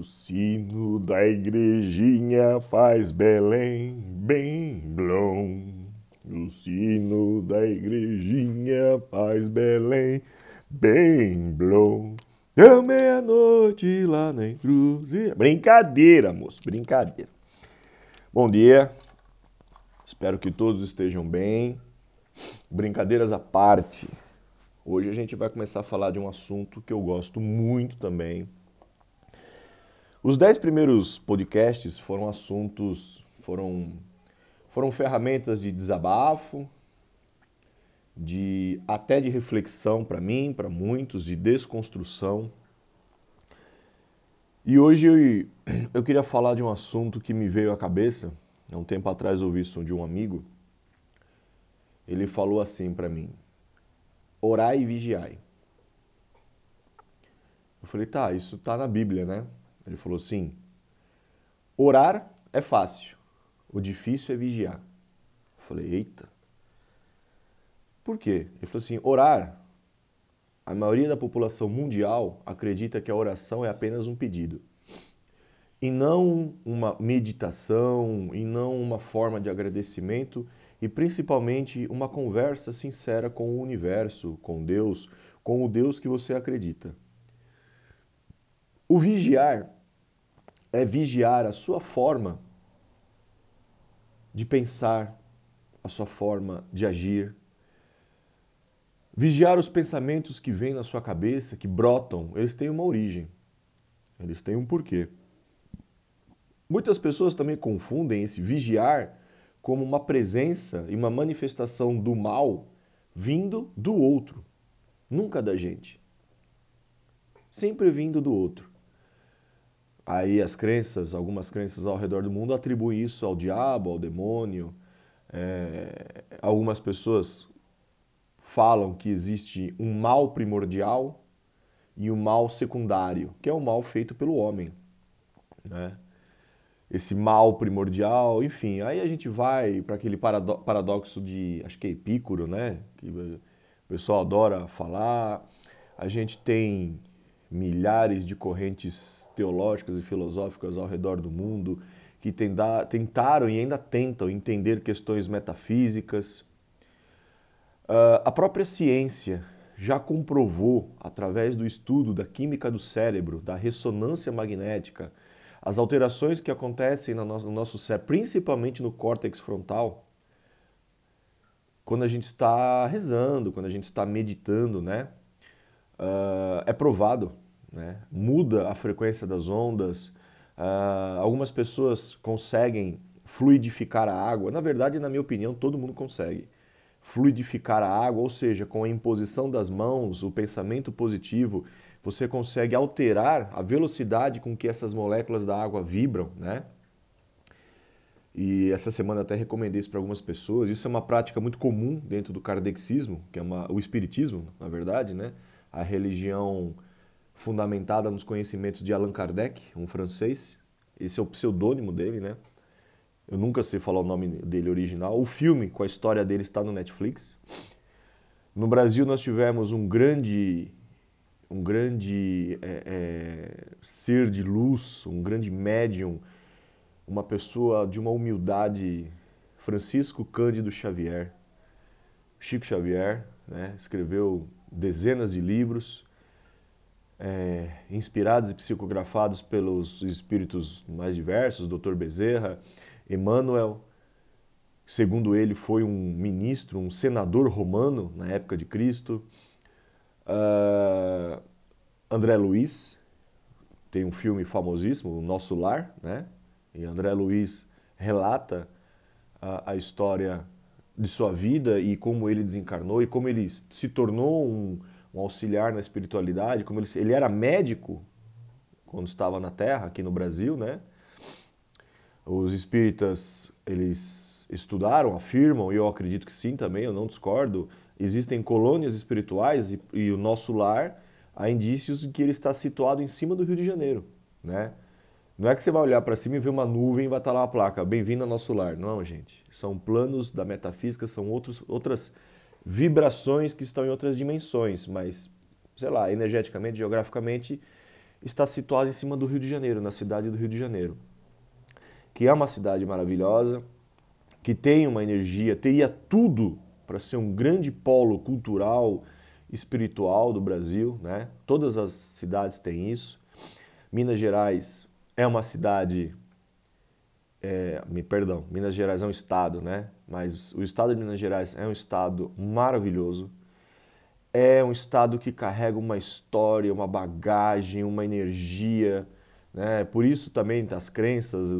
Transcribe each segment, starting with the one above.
O sino da igrejinha faz Belém, bem blom. O sino da igrejinha faz Belém, bem blom. Deu meia-noite lá na encruzilhada. Brincadeira, moço, brincadeira. Bom dia, espero que todos estejam bem. Brincadeiras à parte, hoje a gente vai começar a falar de um assunto que eu gosto muito também. Os dez primeiros podcasts foram assuntos, foram, foram ferramentas de desabafo, de até de reflexão para mim, para muitos, de desconstrução. E hoje eu, eu queria falar de um assunto que me veio à cabeça. Há um tempo atrás ouvi isso de um amigo. Ele falou assim para mim: orai e vigiai. Eu falei, tá, isso tá na Bíblia, né? Ele falou assim: orar é fácil, o difícil é vigiar. Eu falei, eita. Por quê? Ele falou assim: orar, a maioria da população mundial acredita que a oração é apenas um pedido. E não uma meditação, e não uma forma de agradecimento, e principalmente uma conversa sincera com o universo, com Deus, com o Deus que você acredita. O vigiar é vigiar a sua forma de pensar, a sua forma de agir, Vigiar os pensamentos que vêm na sua cabeça, que brotam, eles têm uma origem. Eles têm um porquê. Muitas pessoas também confundem esse vigiar como uma presença e uma manifestação do mal vindo do outro, nunca da gente. Sempre vindo do outro. Aí as crenças, algumas crenças ao redor do mundo atribuem isso ao diabo, ao demônio. É, algumas pessoas falam que existe um mal primordial e um mal secundário, que é o mal feito pelo homem. Né? Esse mal primordial, enfim, aí a gente vai para aquele paradoxo de, acho que é Epícoro, né? que o pessoal adora falar. A gente tem milhares de correntes teológicas e filosóficas ao redor do mundo que tentaram e ainda tentam entender questões metafísicas, Uh, a própria ciência já comprovou, através do estudo da química do cérebro, da ressonância magnética, as alterações que acontecem no nosso cérebro, principalmente no córtex frontal, quando a gente está rezando, quando a gente está meditando, né? Uh, é provado, né? muda a frequência das ondas. Uh, algumas pessoas conseguem fluidificar a água. Na verdade, na minha opinião, todo mundo consegue fluidificar a água, ou seja, com a imposição das mãos, o pensamento positivo, você consegue alterar a velocidade com que essas moléculas da água vibram, né? E essa semana até recomendei isso para algumas pessoas. Isso é uma prática muito comum dentro do kardexismo, que é uma, o espiritismo, na verdade, né? A religião fundamentada nos conhecimentos de Allan Kardec, um francês. Esse é o pseudônimo dele, né? Eu nunca sei falar o nome dele original. O filme com a história dele está no Netflix. No Brasil nós tivemos um grande, um grande é, é, ser de luz, um grande médium, uma pessoa de uma humildade, Francisco Cândido Xavier. Chico Xavier né, escreveu dezenas de livros, é, inspirados e psicografados pelos espíritos mais diversos, Dr. Bezerra, Emmanuel, segundo ele, foi um ministro, um senador romano na época de Cristo. Uh, André Luiz, tem um filme famosíssimo, O Nosso Lar, né? E André Luiz relata a, a história de sua vida e como ele desencarnou e como ele se tornou um, um auxiliar na espiritualidade, como ele, ele era médico quando estava na Terra, aqui no Brasil, né? Os espíritas, eles estudaram, afirmam, e eu acredito que sim também, eu não discordo, existem colônias espirituais e, e o nosso lar, há indícios de que ele está situado em cima do Rio de Janeiro, né? Não é que você vai olhar para cima e ver uma nuvem e vai estar lá uma placa, bem-vindo ao nosso lar. Não, gente. São planos da metafísica, são outros, outras vibrações que estão em outras dimensões, mas, sei lá, energeticamente, geograficamente, está situado em cima do Rio de Janeiro, na cidade do Rio de Janeiro, que é uma cidade maravilhosa, que tem uma energia, teria tudo para ser um grande polo cultural, espiritual do Brasil, né? Todas as cidades têm isso. Minas Gerais é uma cidade, é, me perdão, Minas Gerais é um estado, né? Mas o estado de Minas Gerais é um estado maravilhoso. É um estado que carrega uma história, uma bagagem, uma energia, né? Por isso também as crenças,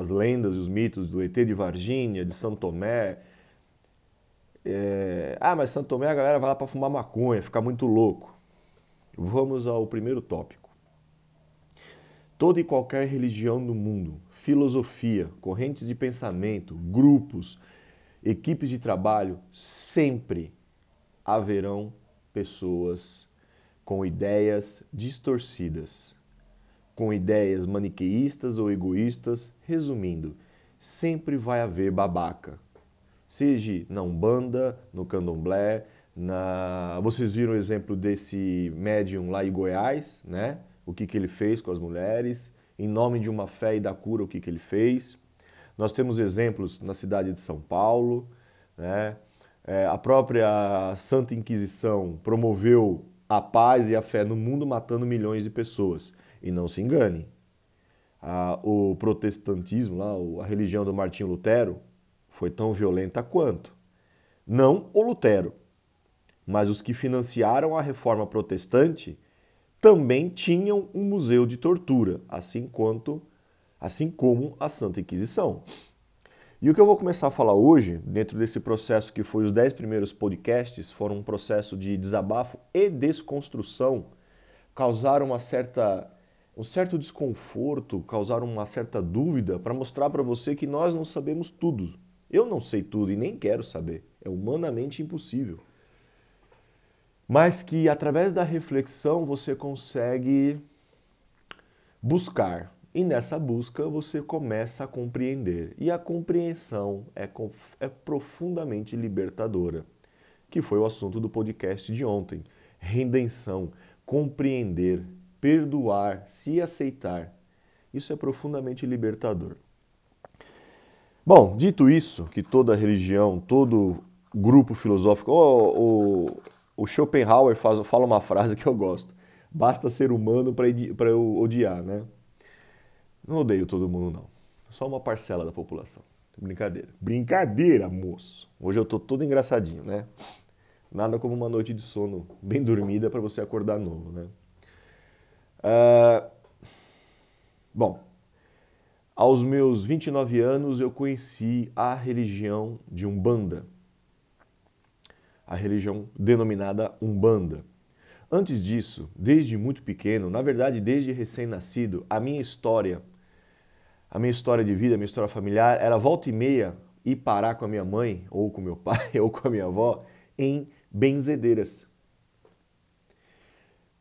as lendas e os mitos do ET de Varginha, de São Tomé. É... Ah, mas São Tomé a galera vai lá para fumar maconha, ficar muito louco. Vamos ao primeiro tópico. Toda e qualquer religião do mundo, filosofia, correntes de pensamento, grupos, equipes de trabalho, sempre haverão pessoas com ideias distorcidas com ideias maniqueístas ou egoístas, resumindo, sempre vai haver babaca. Seja na Umbanda, no Candomblé, na... vocês viram o exemplo desse médium lá em Goiás, né? O que, que ele fez com as mulheres, em nome de uma fé e da cura, o que, que ele fez. Nós temos exemplos na cidade de São Paulo, né? É, a própria Santa Inquisição promoveu a paz e a fé no mundo, matando milhões de pessoas. E não se engane, a, o protestantismo, lá, a religião do Martinho Lutero, foi tão violenta quanto. Não o Lutero, mas os que financiaram a reforma protestante também tinham um museu de tortura, assim quanto assim como a Santa Inquisição. E o que eu vou começar a falar hoje, dentro desse processo que foi os 10 primeiros podcasts, foram um processo de desabafo e desconstrução, causaram uma certa um certo desconforto, causar uma certa dúvida para mostrar para você que nós não sabemos tudo. Eu não sei tudo e nem quero saber. É humanamente impossível. Mas que através da reflexão você consegue buscar. E nessa busca você começa a compreender. E a compreensão é, é profundamente libertadora, que foi o assunto do podcast de ontem. Redenção, compreender, perdoar, se aceitar. Isso é profundamente libertador. Bom, dito isso, que toda religião, todo grupo filosófico, o Schopenhauer faz, fala uma frase que eu gosto: basta ser humano para eu odiar, né? Não odeio todo mundo, não. Só uma parcela da população. Brincadeira. Brincadeira, moço. Hoje eu tô todo engraçadinho, né? Nada como uma noite de sono bem dormida para você acordar novo, né? Uh, bom, aos meus 29 anos eu conheci a religião de Umbanda, a religião denominada Umbanda. Antes disso, desde muito pequeno, na verdade desde recém-nascido, a minha história, a minha história de vida, a minha história familiar era volta e meia ir parar com a minha mãe, ou com meu pai, ou com a minha avó, em benzedeiras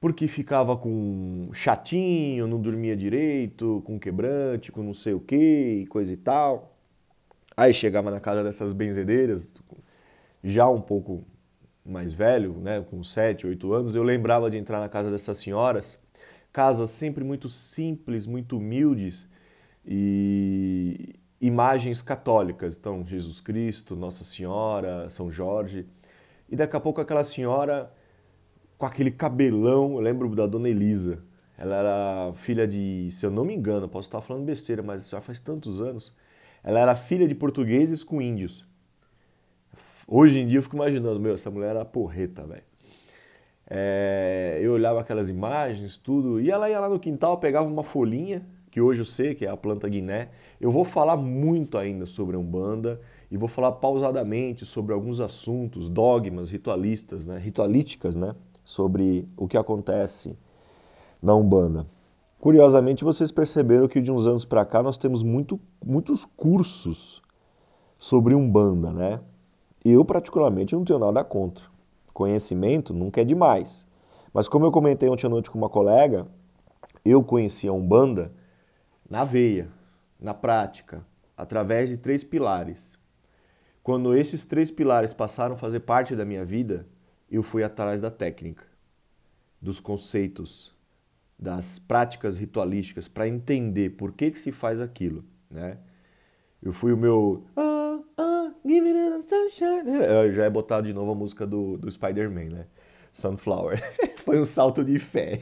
porque ficava com chatinho, não dormia direito, com quebrante, com não sei o que, coisa e tal. Aí chegava na casa dessas benzedeiras, já um pouco mais velho, né, com 7, 8 anos, eu lembrava de entrar na casa dessas senhoras, casas sempre muito simples, muito humildes e imagens católicas, então Jesus Cristo, Nossa Senhora, São Jorge. E daqui a pouco aquela senhora com aquele cabelão. Eu lembro da dona Elisa. Ela era filha de, se eu não me engano, posso estar falando besteira, mas já faz tantos anos. Ela era filha de portugueses com índios. Hoje em dia eu fico imaginando, meu, essa mulher era porreta, velho. É, eu olhava aquelas imagens, tudo, e ela ia lá no quintal, pegava uma folhinha, que hoje eu sei que é a planta guiné. Eu vou falar muito ainda sobre a Umbanda e vou falar pausadamente sobre alguns assuntos, dogmas ritualistas, né, ritualísticas, né, sobre o que acontece na Umbanda. Curiosamente, vocês perceberam que de uns anos para cá nós temos muito, muitos cursos sobre Umbanda, né? Eu, particularmente, não tenho nada contra. Conhecimento nunca é demais. Mas como eu comentei ontem à noite com uma colega, eu conheci a Umbanda na veia, na prática, através de três pilares. Quando esses três pilares passaram a fazer parte da minha vida, eu fui atrás da técnica, dos conceitos, das práticas ritualísticas para entender por que, que se faz aquilo, né? Eu fui o meu. Ah, ah, give it sunshine. Eu já é botado de novo a música do, do Spider-Man, né? Sunflower. Foi um salto de fé.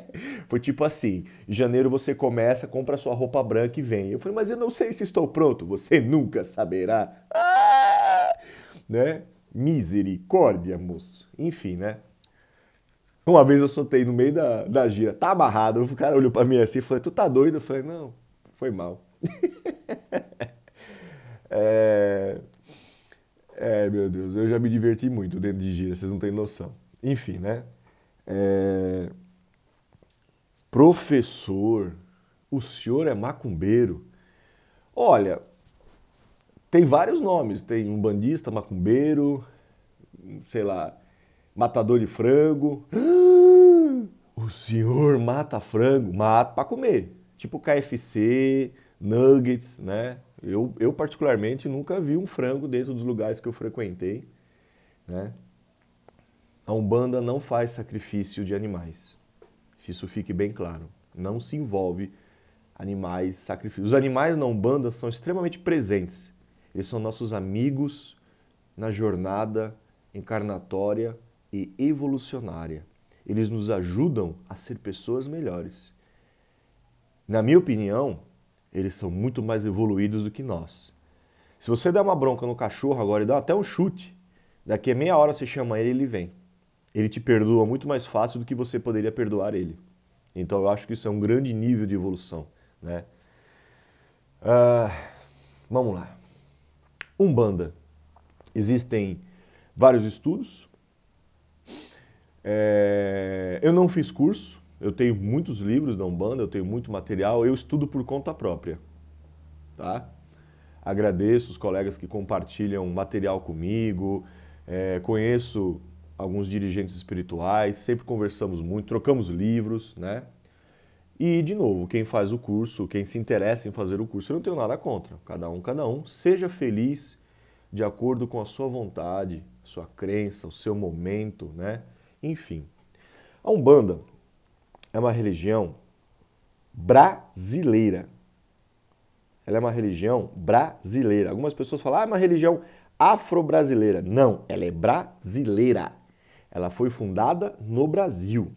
Foi tipo assim: em janeiro você começa, compra sua roupa branca e vem. Eu falei, mas eu não sei se estou pronto. Você nunca saberá. Ah! Né? Misericórdia, moço. Enfim, né? Uma vez eu soltei no meio da, da gira, tá amarrado. O cara olhou pra mim assim e falou: Tu tá doido? Eu falei: Não, foi mal. é... é, meu Deus, eu já me diverti muito dentro de gira, vocês não têm noção. Enfim, né? É... Professor, o senhor é macumbeiro? Olha, tem vários nomes. Tem um bandista, macumbeiro, sei lá, matador de frango. O senhor mata frango? Mata para comer. Tipo KFC, nuggets, né? Eu, eu particularmente nunca vi um frango dentro dos lugares que eu frequentei, né? A Umbanda não faz sacrifício de animais. Isso fique bem claro. Não se envolve animais sacrifícios. Os animais na Umbanda são extremamente presentes. Eles são nossos amigos na jornada encarnatória e evolucionária. Eles nos ajudam a ser pessoas melhores. Na minha opinião, eles são muito mais evoluídos do que nós. Se você der uma bronca no cachorro agora e dá até um chute, daqui a meia hora você chama ele e ele vem. Ele te perdoa muito mais fácil do que você poderia perdoar ele. Então eu acho que isso é um grande nível de evolução. Né? Uh, vamos lá. Umbanda. Existem vários estudos, é, eu não fiz curso, eu tenho muitos livros da Umbanda, eu tenho muito material, eu estudo por conta própria. Tá? Agradeço os colegas que compartilham material comigo, é, conheço alguns dirigentes espirituais, sempre conversamos muito, trocamos livros, né? E, de novo, quem faz o curso, quem se interessa em fazer o curso, eu não tenho nada contra. Cada um, cada um. Seja feliz de acordo com a sua vontade, sua crença, o seu momento, né? Enfim, a Umbanda é uma religião brasileira. Ela é uma religião brasileira. Algumas pessoas falam, ah, é uma religião afro-brasileira. Não, ela é brasileira. Ela foi fundada no Brasil.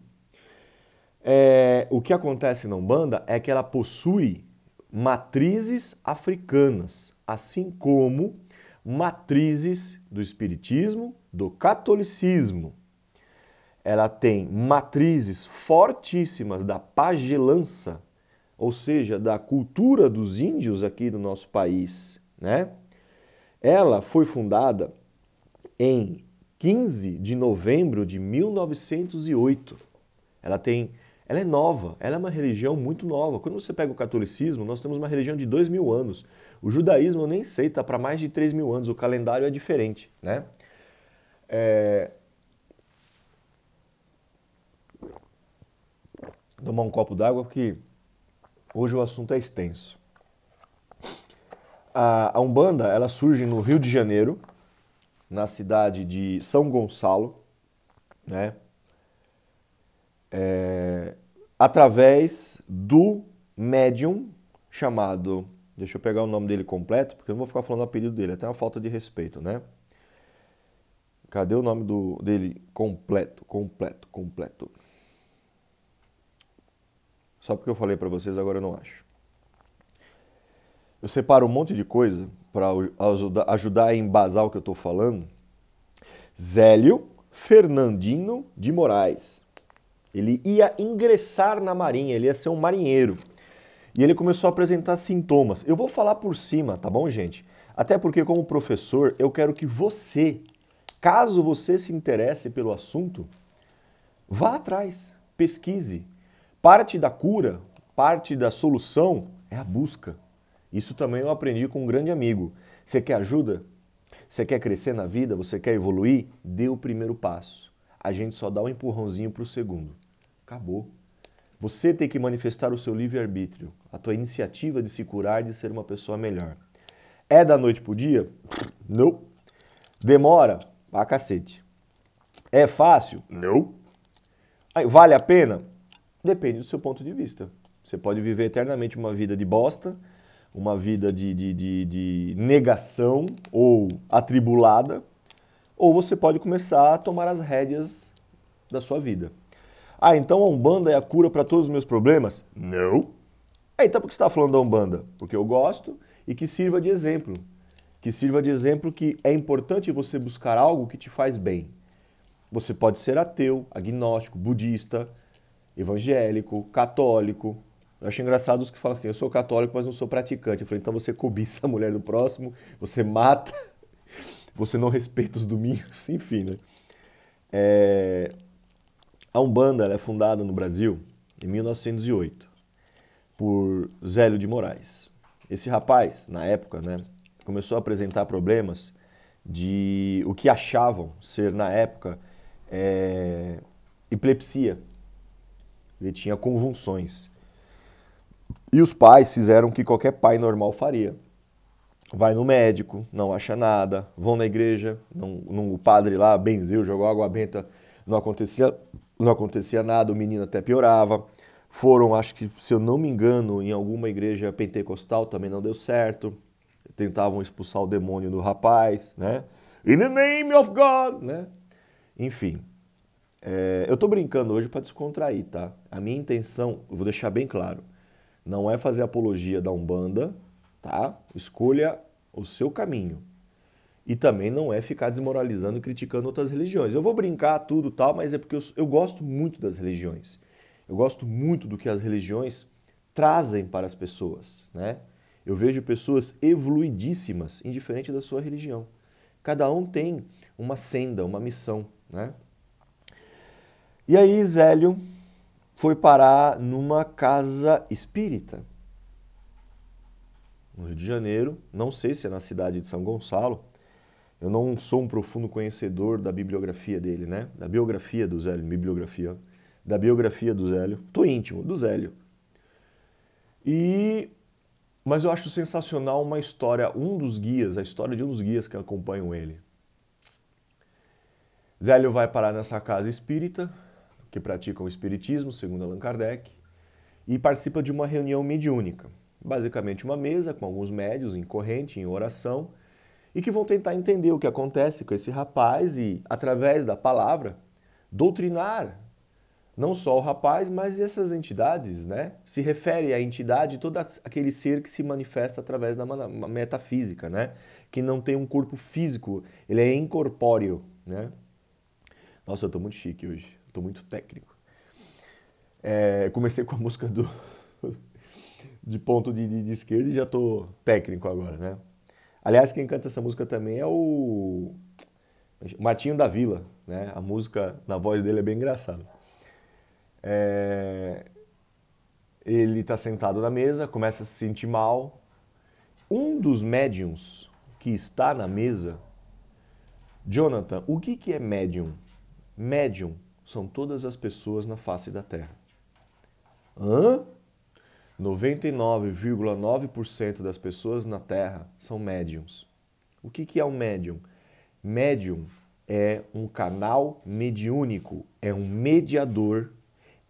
É, o que acontece na Umbanda é que ela possui matrizes africanas, assim como matrizes do Espiritismo, do Catolicismo ela tem matrizes fortíssimas da pagelança, ou seja, da cultura dos índios aqui no nosso país, né? Ela foi fundada em 15 de novembro de 1908. Ela tem, ela é nova, ela é uma religião muito nova. Quando você pega o catolicismo, nós temos uma religião de dois mil anos. O judaísmo eu nem sei, está para mais de 3 mil anos. O calendário é diferente, né? É, tomar um copo d'água porque hoje o assunto é extenso. A, Umbanda ela surge no Rio de Janeiro, na cidade de São Gonçalo, né? É, através do médium chamado, deixa eu pegar o nome dele completo, porque eu não vou ficar falando o apelido dele, até uma falta de respeito, né? Cadê o nome do, dele completo, completo, completo? Só porque eu falei para vocês, agora eu não acho. Eu separo um monte de coisa para ajudar a embasar o que eu estou falando. Zélio Fernandino de Moraes. Ele ia ingressar na marinha, ele ia ser um marinheiro. E ele começou a apresentar sintomas. Eu vou falar por cima, tá bom, gente? Até porque, como professor, eu quero que você, caso você se interesse pelo assunto, vá atrás, pesquise, Parte da cura, parte da solução é a busca. Isso também eu aprendi com um grande amigo. Você quer ajuda? Você quer crescer na vida? Você quer evoluir? Dê o primeiro passo. A gente só dá um empurrãozinho para o segundo. Acabou. Você tem que manifestar o seu livre-arbítrio, a tua iniciativa de se curar, de ser uma pessoa melhor. É da noite pro dia? Não. Demora? Pra cacete. É fácil? Não. Vale a pena? Depende do seu ponto de vista. Você pode viver eternamente uma vida de bosta, uma vida de, de, de, de negação ou atribulada, ou você pode começar a tomar as rédeas da sua vida. Ah, então a Umbanda é a cura para todos os meus problemas? Não. Então por que você está falando da Umbanda? Porque eu gosto e que sirva de exemplo. Que sirva de exemplo que é importante você buscar algo que te faz bem. Você pode ser ateu, agnóstico, budista, evangélico, católico. Eu acho engraçado os que falam assim: eu sou católico, mas não sou praticante. Eu falei: então você cobiça a mulher do próximo, você mata, você não respeita os domingos, enfim, né? É... A Umbanda é fundada no Brasil em 1908 por Zélio de Moraes. Esse rapaz, na época, né, começou a apresentar problemas de o que achavam ser, na época, é, epilepsia. Ele tinha convulsões. E os pais fizeram o que qualquer pai normal faria. Vai no médico, não acha nada, vão na igreja, não, não, o padre lá benzeu, jogou água benta, não acontecia, não acontecia nada, o menino até piorava. Foram, acho que, se eu não me engano, em alguma igreja pentecostal também não deu certo. Tentavam expulsar o demônio do rapaz, né? In the name of God, né? Enfim, é, eu estou brincando hoje para descontrair, tá? A minha intenção, eu vou deixar bem claro, não é fazer apologia da Umbanda, tá? Escolha o seu caminho. E também não é ficar desmoralizando e criticando outras religiões. Eu vou brincar tudo tal, mas é porque eu, eu gosto muito das religiões. Eu gosto muito do que as religiões trazem para as pessoas, né? Eu vejo pessoas evoluidíssimas, indiferente da sua religião. Cada um tem uma senda, uma missão, né? E aí Zélio foi parar numa casa espírita. No Rio de Janeiro, não sei se é na cidade de São Gonçalo. Eu não sou um profundo conhecedor da bibliografia dele, né? Da biografia do Zélio, bibliografia da biografia do Zélio. Tô íntimo do Zélio. E mas eu acho sensacional uma história, um dos guias, a história de um dos guias que acompanham ele. Zélio vai parar nessa casa espírita, que pratica o espiritismo, segundo Allan Kardec, e participa de uma reunião mediúnica. Basicamente uma mesa com alguns médios em corrente, em oração, e que vão tentar entender o que acontece com esse rapaz e, através da palavra, doutrinar não só o rapaz, mas essas entidades, né? Se refere à entidade todo aquele ser que se manifesta através da metafísica, né? Que não tem um corpo físico, ele é incorpóreo, né? Nossa, eu tô muito chique hoje, tô muito técnico. É, comecei com a música do de ponto de, de, de esquerda e já tô técnico agora, né? Aliás, quem canta essa música também é o Martinho da Vila, né? A música na voz dele é bem engraçada. É... Ele está sentado na mesa, começa a se sentir mal. Um dos médiums que está na mesa, Jonathan, o que, que é médium? Médium são todas as pessoas na face da Terra. Hã? 99,9% das pessoas na Terra são médiums. O que, é um médium? Médium é um canal mediúnico, é um mediador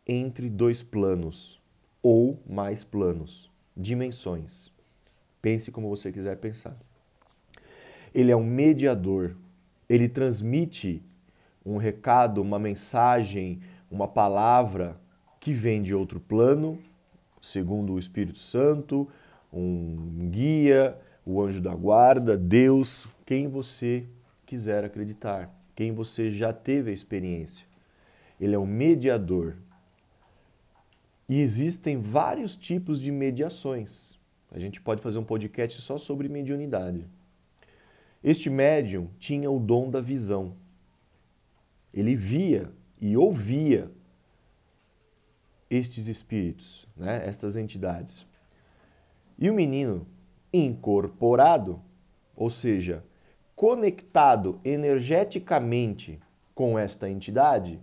entre dois planos ou mais planos, dimensões. Pense como você quiser pensar. Ele é um mediador, ele transmite um recado, uma mensagem, uma palavra que vem de outro plano, segundo o Espírito Santo, um guia, o anjo da guarda, Deus, quem você quiser acreditar, quem você já teve a experiência. Ele é um mediador, e existem vários tipos de mediações. A gente pode fazer um podcast só sobre mediunidade. Este médium tinha o dom da visão. Ele via e ouvia estes espíritos, né? estas entidades. E o menino incorporado, ou seja, conectado energeticamente com esta entidade,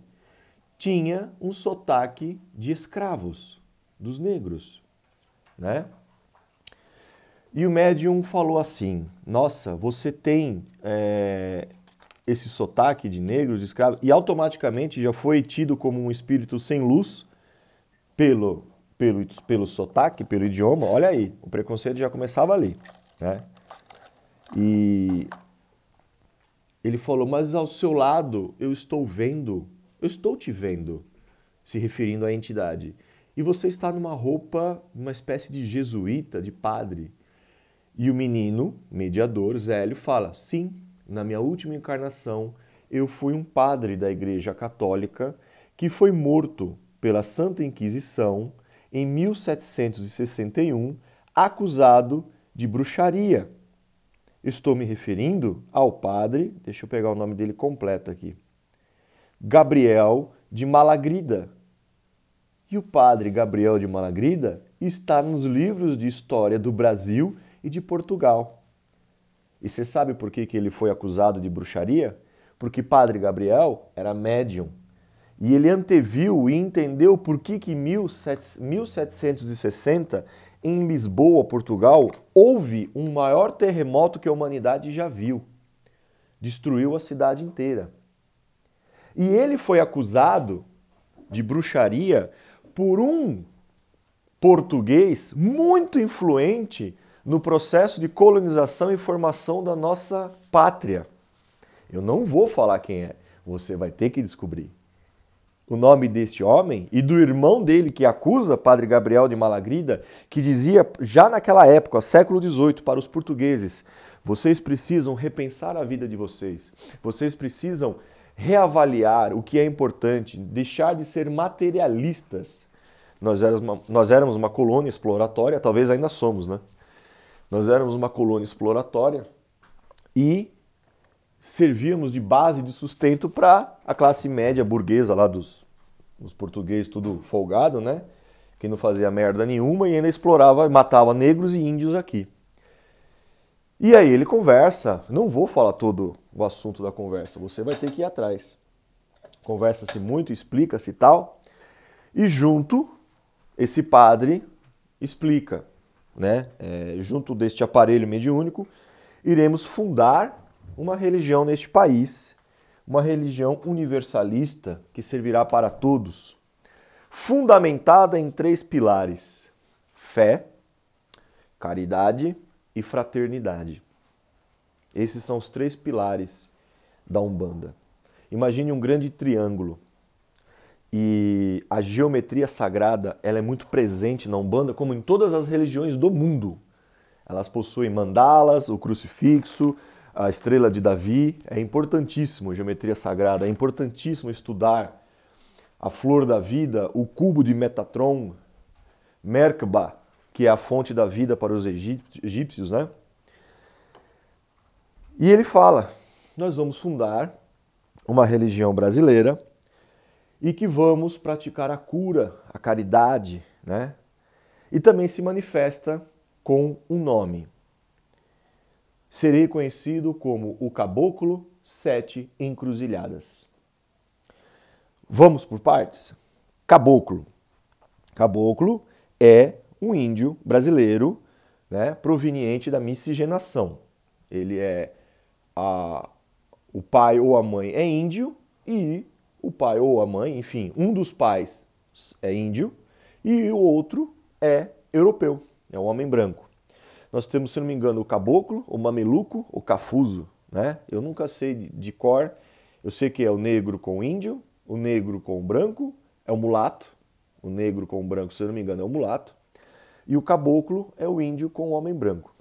tinha um sotaque de escravos, dos negros, né? E o médium falou assim: Nossa, você tem é, esse sotaque de negros, de escravos, e automaticamente já foi tido como um espírito sem luz, pelo, pelo, pelo sotaque, pelo idioma, olha aí, o preconceito já começava ali. Né? E ele falou, mas ao seu lado eu estou vendo, eu estou te vendo, se referindo à entidade. E você está numa roupa, uma espécie de jesuíta, de padre. E o menino, mediador, Zélio, fala: sim, na minha última encarnação eu fui um padre da Igreja Católica que foi morto pela Santa Inquisição em 1761, acusado de bruxaria. Estou me referindo ao padre, deixa eu pegar o nome dele completo aqui, Gabriel de Malagrida. E o padre Gabriel de Malagrida está nos livros de história do Brasil e de Portugal. E você sabe por que, que ele foi acusado de bruxaria? Porque padre Gabriel era médium e ele anteviu e entendeu por que, que em 1760, em Lisboa, Portugal, houve um maior terremoto que a humanidade já viu. Destruiu a cidade inteira. E ele foi acusado de bruxaria por um português muito influente no processo de colonização e formação da nossa pátria. Eu não vou falar quem é, você vai ter que descobrir o nome deste homem e do irmão dele que acusa Padre Gabriel de Malagrida, que dizia já naquela época, século XVIII, para os portugueses: vocês precisam repensar a vida de vocês, vocês precisam reavaliar o que é importante, deixar de ser materialistas. Nós éramos uma, nós éramos uma colônia exploratória, talvez ainda somos, né? Nós éramos uma colônia exploratória e servíamos de base de sustento para a classe média burguesa lá dos, dos portugueses, tudo folgado, né? Que não fazia merda nenhuma e ainda explorava, matava negros e índios aqui. E aí ele conversa, não vou falar todo o assunto da conversa, você vai ter que ir atrás. Conversa-se muito, explica-se e tal. E junto, esse padre explica, né? É, junto deste aparelho mediúnico, iremos fundar uma religião neste país, uma religião universalista que servirá para todos, fundamentada em três pilares: fé, caridade e fraternidade. Esses são os três pilares da Umbanda. Imagine um grande triângulo. E a geometria sagrada ela é muito presente na Umbanda, como em todas as religiões do mundo. Elas possuem mandalas, o crucifixo, a estrela de Davi. É importantíssimo geometria sagrada, é importantíssimo estudar a flor da vida, o cubo de Metatron, Merkaba, que é a fonte da vida para os egípcios, né? E ele fala: nós vamos fundar uma religião brasileira e que vamos praticar a cura, a caridade, né? E também se manifesta com um nome, serei conhecido como o Caboclo Sete Encruzilhadas. Vamos por partes? Caboclo. Caboclo é um índio brasileiro né, proveniente da miscigenação. Ele é a, o pai ou a mãe é índio e o pai ou a mãe, enfim, um dos pais é índio e o outro é europeu, é um homem branco. Nós temos, se não me engano, o caboclo, o mameluco, o cafuso. Né? Eu nunca sei de cor. Eu sei que é o negro com o índio, o negro com o branco, é o mulato. O negro com o branco, se não me engano, é o mulato. E o caboclo é o índio com o homem branco.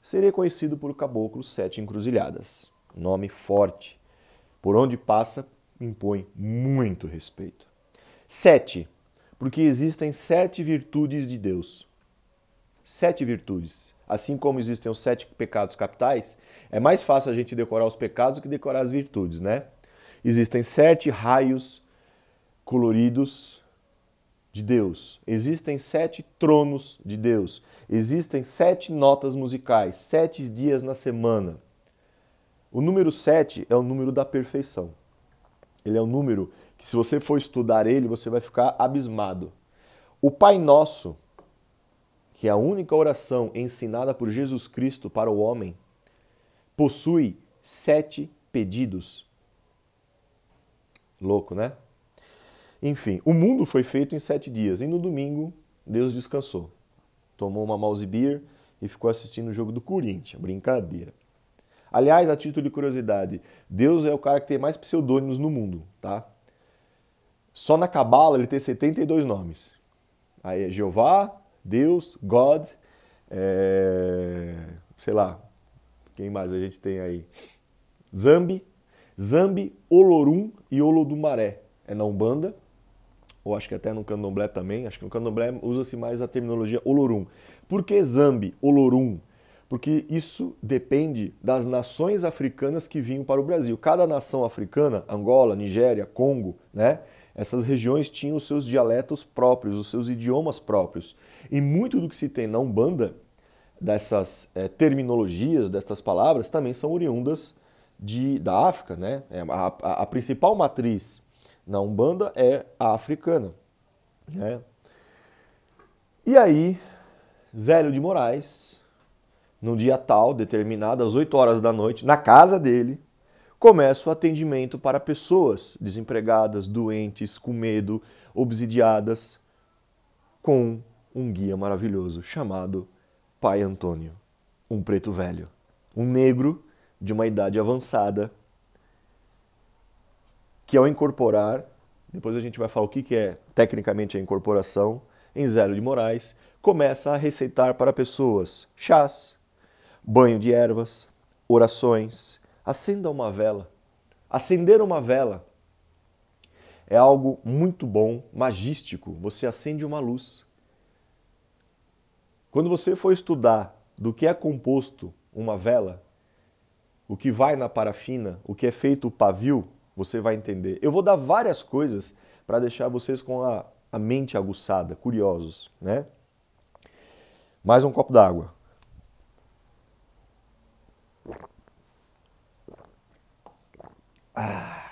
Seria conhecido por caboclo sete encruzilhadas. Nome forte. Por onde passa, impõe muito respeito. Sete, porque existem sete virtudes de Deus. Sete virtudes assim como existem os sete pecados capitais, é mais fácil a gente decorar os pecados do que decorar as virtudes, né? Existem sete raios coloridos de Deus, existem sete tronos de Deus, existem sete notas musicais, sete dias na semana. O número sete é o número da perfeição. Ele é um número que, se você for estudar ele, você vai ficar abismado. O Pai Nosso, que é a única oração ensinada por Jesus Cristo para o homem, possui sete pedidos. Louco, né? Enfim, o mundo foi feito em sete dias e no domingo Deus descansou. Tomou uma mouse beer e ficou assistindo o jogo do Corinthians. Brincadeira. Aliás, a título de curiosidade, Deus é o cara que tem mais pseudônimos no mundo, tá? Só na Cabala ele tem 72 nomes. Aí é Jeová, Deus, God, é... sei lá, quem mais a gente tem aí? Zambi, Zambi, Olorum e Olodumaré. É na Umbanda, ou acho que até no Candomblé também. Acho que no Candomblé usa-se mais a terminologia Olorum. Por que Zambi, Olorum? Porque isso depende das nações africanas que vinham para o Brasil. Cada nação africana, Angola, Nigéria, Congo, né? Essas regiões tinham os seus dialetos próprios, os seus idiomas próprios. E muito do que se tem na Umbanda, dessas é, terminologias, dessas palavras, também são oriundas de, da África. Né? É, a, a, a principal matriz na Umbanda é a africana. Né? E aí, Zélio de Moraes, num dia tal, determinado, às 8 horas da noite, na casa dele, começa o atendimento para pessoas desempregadas, doentes, com medo, obsidiadas, com um guia maravilhoso chamado Pai Antônio, um preto velho, um negro de uma idade avançada, que ao incorporar, depois a gente vai falar o que é tecnicamente a incorporação, em Zélio de Moraes, começa a receitar para pessoas chás, banho de ervas, orações, acenda uma vela. Acender uma vela é algo muito bom, magístico. Você acende uma luz. Quando você for estudar do que é composto uma vela, o que vai na parafina, o que é feito o pavio, você vai entender. Eu vou dar várias coisas para deixar vocês com a, a mente aguçada, curiosos, né? Mais um copo d'água. Ah.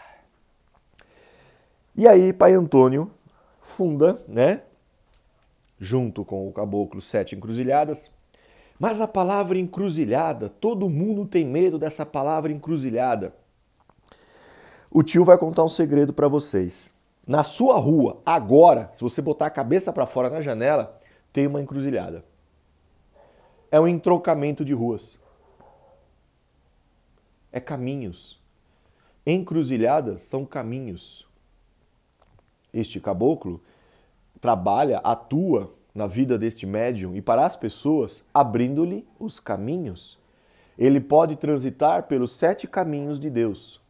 E aí, Pai Antônio funda, né? Junto com o caboclo Sete Encruzilhadas. Mas a palavra encruzilhada, todo mundo tem medo dessa palavra encruzilhada. O tio vai contar um segredo para vocês. Na sua rua, agora, se você botar a cabeça para fora na janela, tem uma encruzilhada. É um entrocamento de ruas. É caminhos. Encruzilhadas são caminhos. Este caboclo trabalha, atua na vida deste médium e para as pessoas, abrindo-lhe os caminhos. Ele pode transitar pelos sete caminhos de Deus.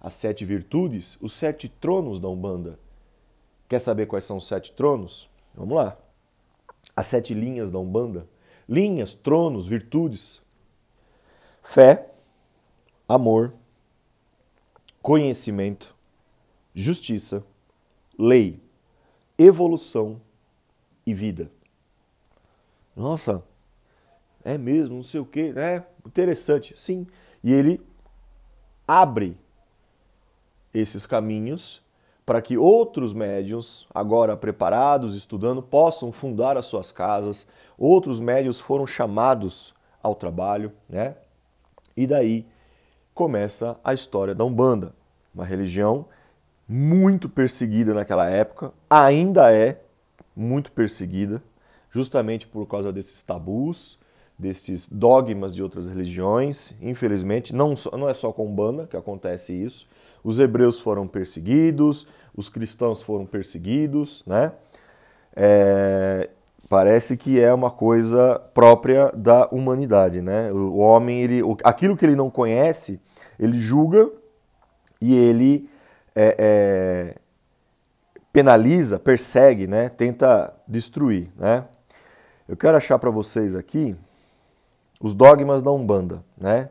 As sete virtudes, os sete tronos da Umbanda. Quer saber quais são os sete tronos? Vamos lá. As sete linhas da Umbanda. Linhas, tronos, virtudes. Fé, amor, conhecimento, justiça, lei, evolução e vida. Nossa, é mesmo, não sei o que, é interessante, sim. E ele abre esses caminhos para que outros médios, agora preparados, estudando, possam fundar as suas casas. Outros médios foram chamados ao trabalho, né? E daí começa a história da Umbanda, uma religião muito perseguida naquela época, ainda é muito perseguida, justamente por causa desses tabus, desses dogmas de outras religiões. Infelizmente, não, não é só com Umbanda que acontece isso. Os hebreus foram perseguidos, os cristãos foram perseguidos, né? É, parece que é uma coisa própria da humanidade, né? O homem, ele, aquilo que ele não conhece, ele julga e ele é, é, penaliza, persegue, né? Tenta destruir, né? Eu quero achar para vocês aqui os dogmas da Umbanda, né?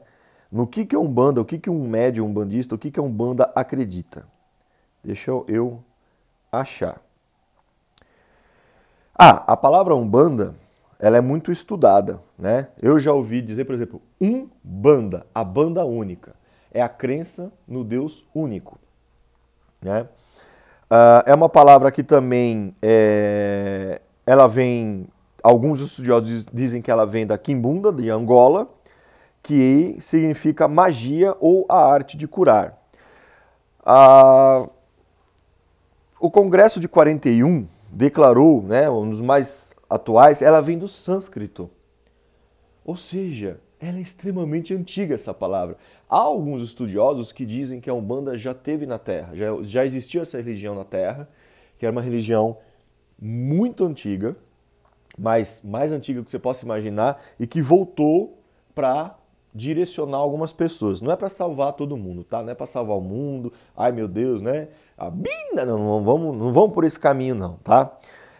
No que que é Umbanda, o que que um médium umbandista, o que que a Umbanda acredita. Deixa eu achar. Ah, a palavra Umbanda, ela é muito estudada, né? Eu já ouvi dizer, por exemplo, Umbanda, a banda única. É a crença no Deus único, né? Uh, é uma palavra que também é, ela vem, alguns estudiosos dizem que ela vem da Kimbunda, de Angola, que significa magia ou a arte de curar. Uh, O Congresso de 41 declarou, né, um dos mais atuais, ela vem do sânscrito. Ou seja, ela é extremamente antiga essa palavra. Há alguns estudiosos que dizem que a Umbanda já teve na Terra, já, já existiu essa religião na Terra, que era uma religião muito antiga, mas mais antiga que você possa imaginar, e que voltou para direcionar algumas pessoas. Não é para salvar todo mundo, tá? Não é para salvar o mundo. Ai meu Deus, né? A binda, não, não vamos, não vamos por esse caminho não, tá?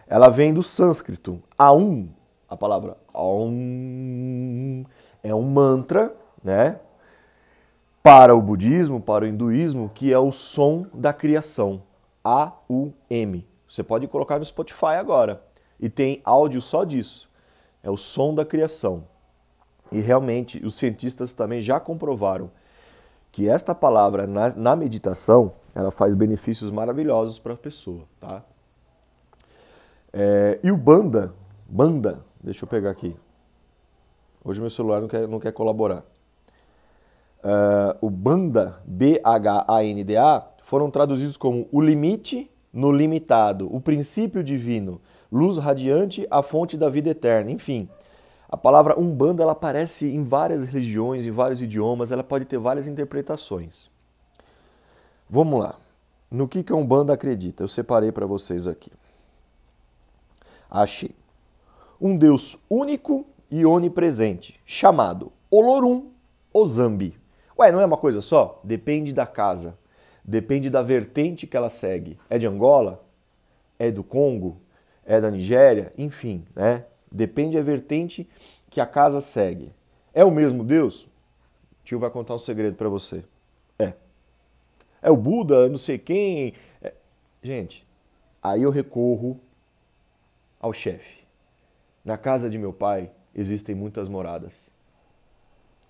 Ela vem do sânscrito. Aum, a palavra Aum é um mantra, né? Para o budismo, para o hinduísmo, que é o som da criação. A-U-M. Você pode colocar no Spotify agora. E tem áudio só disso. É o som da criação. E realmente os cientistas também já comprovaram que esta palavra na, na meditação ela faz benefícios maravilhosos para a pessoa, tá? É, e o banda, banda, deixa eu pegar aqui. Hoje meu celular não quer, não quer colaborar. Uh, o banda, B-H-A-N-D-A, foram traduzidos como o limite no limitado, o princípio divino, luz radiante, a fonte da vida eterna, enfim. A palavra Umbanda ela aparece em várias religiões, em vários idiomas, ela pode ter várias interpretações. Vamos lá. No que, que a Umbanda acredita? Eu separei para vocês aqui. Achei. Um Deus único e onipresente, chamado Olorum Ozambi. Ué, não é uma coisa só? Depende da casa. Depende da vertente que ela segue. É de Angola? É do Congo? É da Nigéria? Enfim, né? Depende da vertente que a casa segue. É o mesmo Deus? O tio vai contar um segredo para você. É. O Buda, não sei quem. É... Gente, aí eu recorro ao chefe. Na casa de meu pai existem muitas moradas.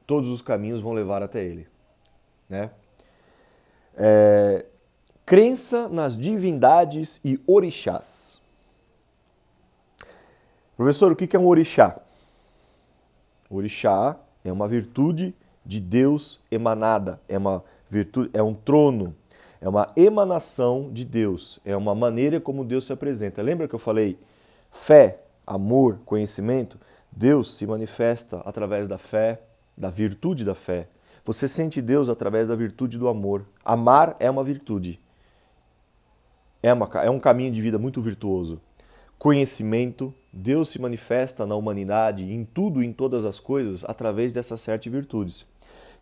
Todos os caminhos vão levar até ele. Né? É... Crença nas divindades e orixás. Professor, o que é um orixá? Orixá é uma virtude de Deus emanada, é uma virtude, é um trono, é uma emanação de Deus, é uma maneira como Deus se apresenta. Lembra que eu falei fé, amor, conhecimento? Deus se manifesta através da fé, da virtude da fé. Você sente Deus através da virtude do amor. Amar é uma virtude. É, uma, é um caminho de vida muito virtuoso conhecimento, Deus se manifesta na humanidade, em tudo e em todas as coisas, através dessas sete virtudes,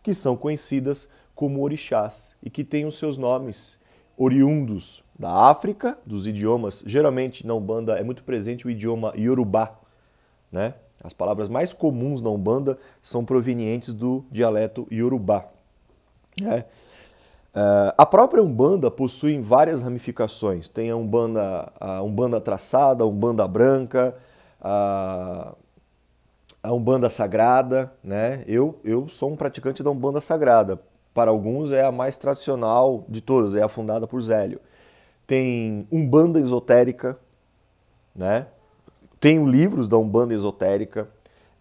que são conhecidas como orixás e que têm os seus nomes oriundos da África, dos idiomas, geralmente na Umbanda é muito presente o idioma Yorubá, né? As palavras mais comuns na Umbanda são provenientes do dialeto Yorubá. Né? Uh, a própria Umbanda possui várias ramificações. Tem a Umbanda, a Umbanda traçada, a Umbanda branca, a, a Umbanda sagrada. Né? Eu, eu sou um praticante da Umbanda sagrada. Para alguns é a mais tradicional de todas, é a fundada por Zélio. Tem Umbanda esotérica, né? Tenho livros da Umbanda esotérica,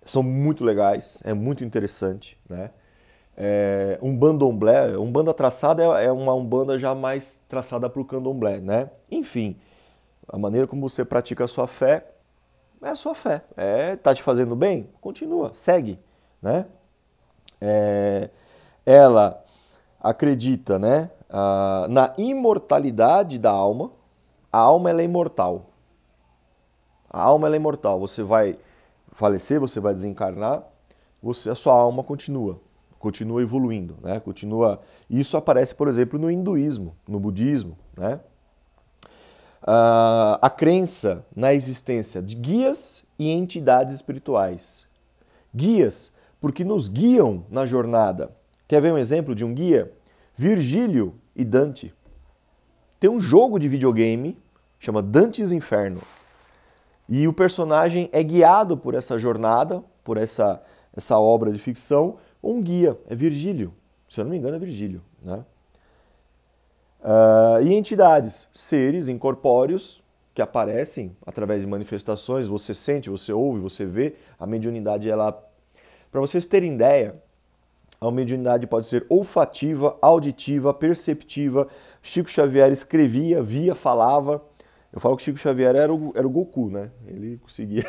são muito legais, é muito interessante, né? É, um bandomblé, um banda traçada é, é uma umbanda já mais traçada para o candomblé, né? Enfim, a maneira como você pratica a sua fé é a sua fé. É, tá te fazendo bem? Continua, segue, né? É, ela acredita, né, na imortalidade da alma. A alma ela é imortal. A alma ela é imortal. Você vai falecer, você vai desencarnar, você, a sua alma continua continua evoluindo, né? Continua. Isso aparece, por exemplo, no hinduísmo, no budismo, né? Uh, a crença na existência de guias e entidades espirituais. Guias, porque nos guiam na jornada. Quer ver um exemplo de um guia? Virgílio e Dante. Tem um jogo de videogame chama Dante's Inferno. E o personagem é guiado por essa jornada, por essa, essa obra de ficção, um guia, é Virgílio. Se eu não me engano, é Virgílio. Né? Uh, e entidades, seres incorpóreos que aparecem através de manifestações, você sente, você ouve, você vê, a mediunidade ela... Para vocês terem ideia, A mediunidade pode ser olfativa, auditiva, perceptiva. Chico Xavier escrevia, via, falava. Eu falo que Chico Xavier era o, era o Goku, né? Ele conseguia.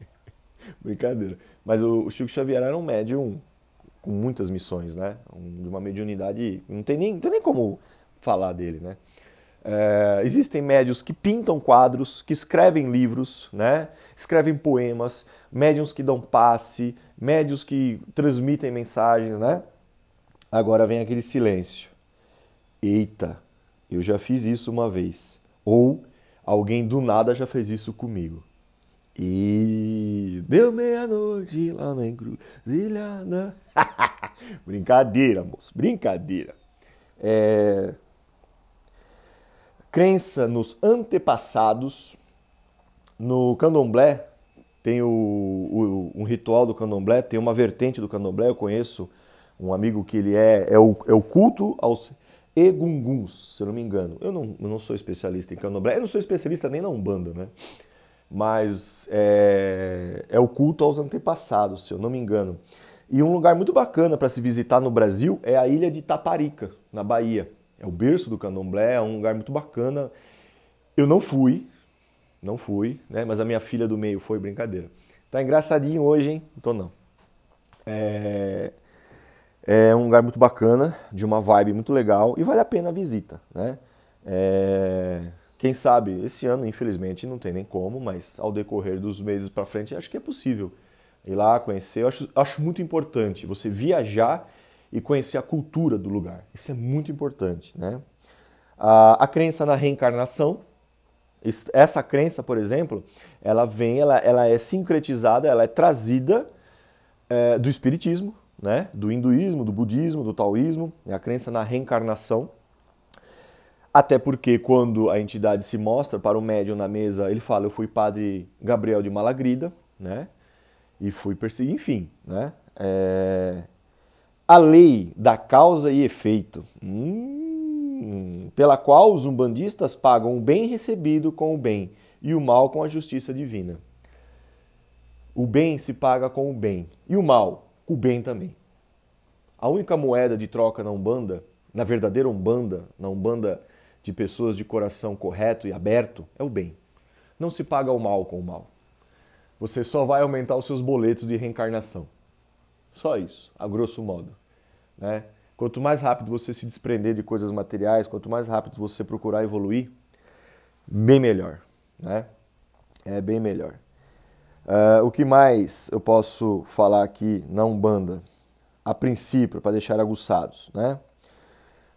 Brincadeira. Mas o, o, Chico Xavier era um médium com muitas missões, né? Um, de uma mediunidade. Não tem, nem, não tem nem como falar dele, né? É, existem médios que pintam quadros, que escrevem livros, né? escrevem poemas, médiums que dão passe, médios que transmitem mensagens, né? Agora vem aquele silêncio. Eita, eu já fiz isso uma vez. Ou alguém do nada já fez isso comigo. E deu meia-noite lá na encruzilhada. brincadeira, moço, brincadeira. É... Crença nos antepassados. No candomblé, tem o, o, um ritual do candomblé, tem uma vertente do candomblé, eu conheço um amigo que ele é, é, o, é o culto aos egunguns, se eu não me engano. Eu não, eu não sou especialista em candomblé, eu não sou especialista nem na Umbanda, né? Mas é, é o culto aos antepassados, se eu não me engano. E um lugar muito bacana para se visitar no Brasil é a ilha de Taparica, na Bahia. É o berço do candomblé, é um lugar muito bacana. Eu não fui, não fui, né? Mas a minha filha do meio foi brincadeira. Tá engraçadinho hoje, hein? Tô não. É... é um lugar muito bacana, de uma vibe muito legal e vale a pena a visita, né? É... Quem sabe, esse ano, infelizmente, não tem nem como, mas ao decorrer dos meses para frente, acho que é possível ir lá conhecer. Eu acho, acho muito importante você viajar e conhecer a cultura do lugar. Isso é muito importante, né? A, a crença na reencarnação, essa crença, por exemplo, ela vem, ela, ela é sincretizada, ela é trazida é, do espiritismo, né? do hinduísmo, do budismo, do taoísmo, é a crença na reencarnação. Até porque quando a entidade se mostra para o médium na mesa, ele fala, eu fui padre Gabriel de Malagrida, né? E fui perseguido, enfim, né? É... A lei da causa e efeito. Hum, pela qual os umbandistas pagam o bem recebido com o bem e o mal com a justiça divina. O bem se paga com o bem e o mal com o bem também. A única moeda de troca na Umbanda, na verdadeira Umbanda, na Umbanda de pessoas de coração correto e aberto, é o bem. Não se paga o mal com o mal. Você só vai aumentar os seus boletos de reencarnação. Só isso, a grosso modo. Né? Quanto mais rápido você se desprender de coisas materiais, quanto mais rápido você procurar evoluir, bem melhor, né? É bem melhor. Uh, o que mais eu posso falar aqui na Umbanda? A princípio, para deixar aguçados, né?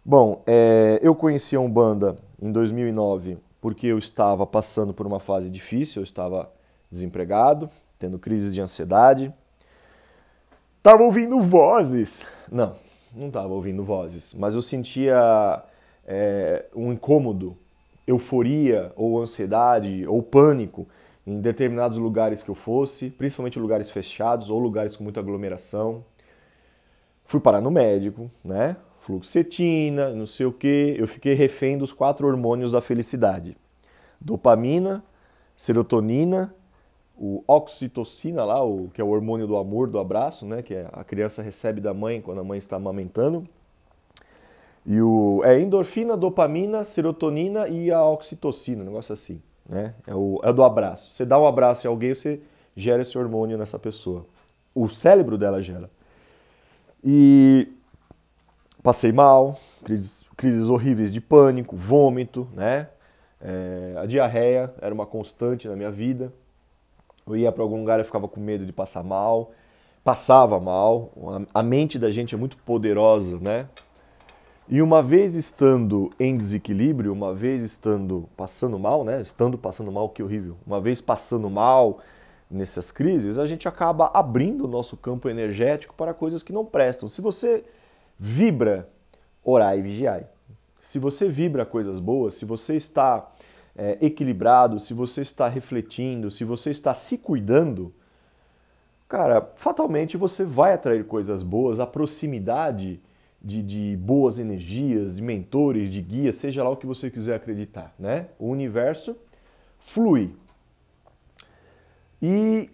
Bom, é, eu conheci a Umbanda em 2009 porque eu estava passando por uma fase difícil, eu estava desempregado, tendo crise de ansiedade. Estava ouvindo vozes. Não, não estava ouvindo vozes, mas eu sentia é, um incômodo, euforia ou ansiedade ou pânico em determinados lugares que eu fosse, principalmente lugares fechados ou lugares com muita aglomeração. Fui parar no médico, né? Fluoxetina, não sei o que. Eu fiquei refém dos quatro hormônios da felicidade: dopamina, serotonina o oxitocina lá, o, que é o hormônio do amor, do abraço, né, que é a criança recebe da mãe quando a mãe está amamentando. E o é endorfina, dopamina, serotonina e a oxitocina, um negócio assim, né? É o é do abraço. Você dá um abraço em alguém, você gera esse hormônio nessa pessoa. O cérebro dela gera. E passei mal, crises, crises horríveis de pânico, vômito, né? É, a diarreia era uma constante na minha vida. Eu ia para algum lugar e ficava com medo de passar mal, passava mal. A mente da gente é muito poderosa, né? E uma vez estando em desequilíbrio, uma vez estando passando mal, né? Estando passando mal, que horrível. Uma vez passando mal nessas crises, a gente acaba abrindo o nosso campo energético para coisas que não prestam. Se você vibra, orai e vigiai. Se você vibra coisas boas, se você está é, equilibrado, se você está refletindo, se você está se cuidando, cara, fatalmente você vai atrair coisas boas, a proximidade de, de boas energias, de mentores, de guias, seja lá o que você quiser acreditar, né? O universo flui. E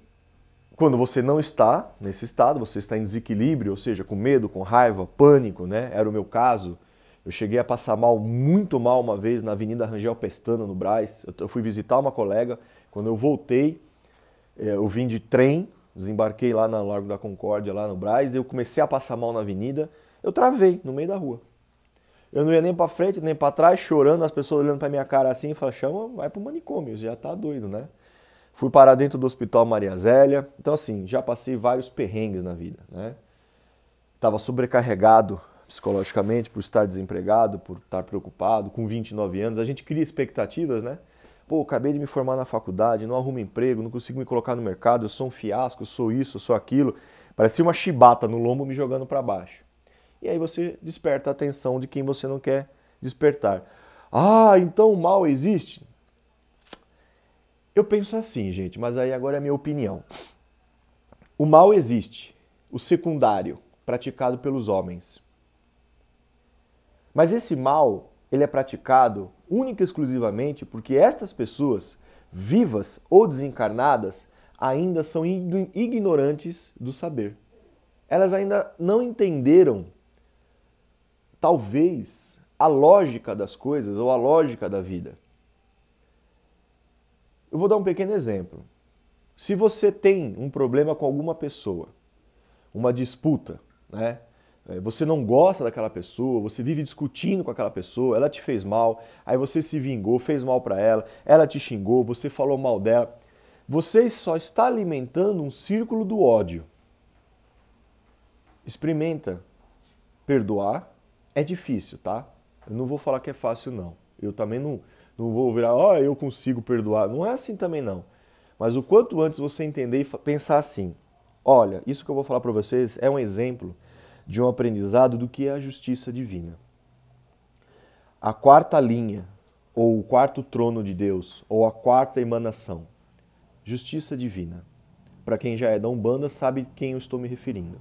quando você não está nesse estado, você está em desequilíbrio, ou seja, com medo, com raiva, pânico, né? Era o meu caso. Eu cheguei a passar mal, muito mal uma vez na Avenida Rangel Pestana, no Braz. Eu fui visitar uma colega. Quando eu voltei, eh, eu vim de trem, desembarquei lá no Largo da Concórdia, lá no Braz. Eu comecei a passar mal na avenida. Eu travei no meio da rua. Eu não ia nem para frente, nem para trás, chorando, as pessoas olhando para minha cara assim falando: chama, vai pro manicômio, já tá doido, né? Fui parar dentro do Hospital Maria Zélia. Então, assim, já passei vários perrengues na vida, né? Tava sobrecarregado psicologicamente por estar desempregado, por estar preocupado, com 29 anos. A gente cria expectativas, né? Pô, acabei de me formar na faculdade, não arrumo emprego, não consigo me colocar no mercado, eu sou um fiasco, eu sou isso, eu sou aquilo. Parecia uma chibata no lombo me jogando para baixo. E aí você desperta a atenção de quem você não quer despertar. Ah, então o mal existe? Eu penso assim, gente, mas aí agora é a minha opinião. O mal existe, o secundário, praticado pelos homens. Mas esse mal, ele é praticado única e exclusivamente porque estas pessoas, vivas ou desencarnadas, ainda são ignorantes do saber. Elas ainda não entenderam, talvez, a lógica das coisas ou a lógica da vida. Eu vou dar um pequeno exemplo. Se você tem um problema com alguma pessoa, uma disputa, né? É, você não gosta daquela pessoa, você vive discutindo com aquela pessoa, ela te fez mal, aí você se vingou, fez mal para ela, ela te xingou, você falou mal dela. Você só está alimentando um círculo do ódio. Experimenta perdoar. É difícil, tá? Eu não vou falar que é fácil, não. Eu também não, não vou virar, ó, oh, eu consigo perdoar. Não é assim também, não. Mas o quanto antes você entender e pensar assim: olha, isso que eu vou falar para vocês é um exemplo de um aprendizado do que é a justiça divina. A quarta linha, ou o quarto trono de Deus, ou a quarta emanação, justiça divina. Para quem já é da Umbanda, sabe quem eu estou me referindo.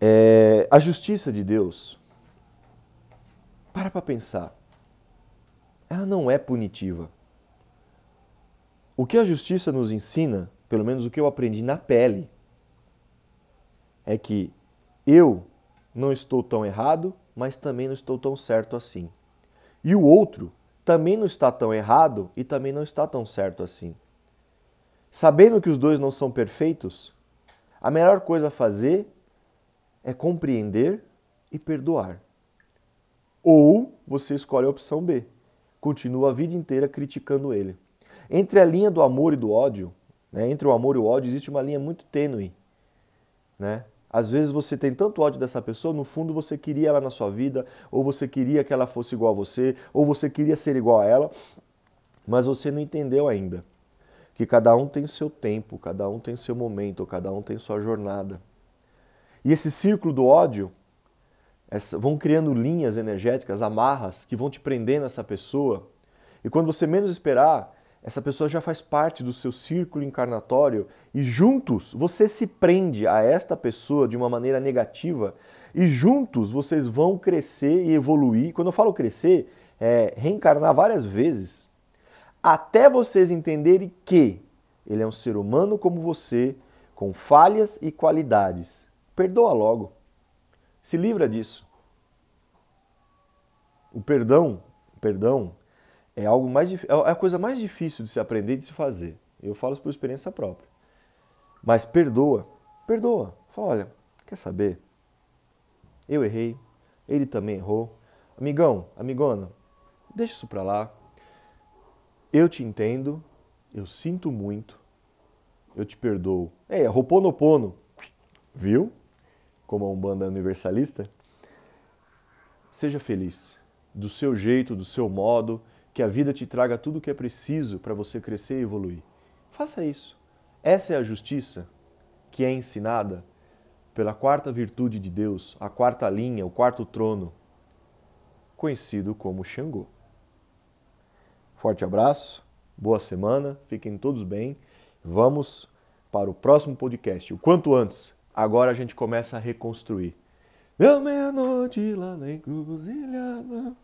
É, a justiça de Deus, para para pensar, ela não é punitiva. O que a justiça nos ensina, pelo menos o que eu aprendi na pele, é que eu não estou tão errado, mas também não estou tão certo assim. E o outro também não está tão errado e também não está tão certo assim. Sabendo que os dois não são perfeitos, a melhor coisa a fazer é compreender e perdoar. Ou você escolhe a opção B, continua a vida inteira criticando ele. Entre a linha do amor e do ódio, né, entre o amor e o ódio, existe uma linha muito tênue. Né? Às vezes você tem tanto ódio dessa pessoa, no fundo você queria ela na sua vida, ou você queria que ela fosse igual a você, ou você queria ser igual a ela, mas você não entendeu ainda que cada um tem seu tempo, cada um tem seu momento, cada um tem sua jornada. E esse círculo do ódio essa, vão criando linhas energéticas, amarras, que vão te prender nessa pessoa. E quando você menos esperar, essa pessoa já faz parte do seu círculo encarnatório e juntos você se prende a esta pessoa de uma maneira negativa e juntos vocês vão crescer e evoluir. Quando eu falo crescer, é reencarnar várias vezes até vocês entenderem que ele é um ser humano como você, com falhas e qualidades. Perdoa logo. Se livra disso. O perdão, perdão é algo mais é a coisa mais difícil de se aprender e de se fazer. Eu falo isso por experiência própria. Mas perdoa, perdoa. Fala, olha, quer saber? Eu errei, ele também errou. Amigão, amigona, deixa isso pra lá. Eu te entendo, eu sinto muito, eu te perdoo. É, Roponopono, viu? Como a Umbanda universalista. Seja feliz, do seu jeito, do seu modo, que a vida te traga tudo o que é preciso para você crescer e evoluir. Faça isso. Essa é a justiça que é ensinada pela quarta virtude de Deus, a quarta linha, o quarto trono, conhecido como Xangô. Forte abraço, boa semana, fiquem todos bem. Vamos para o próximo podcast, o quanto antes. Agora a gente começa a reconstruir. Deu meia-noite lá na encruzilhada.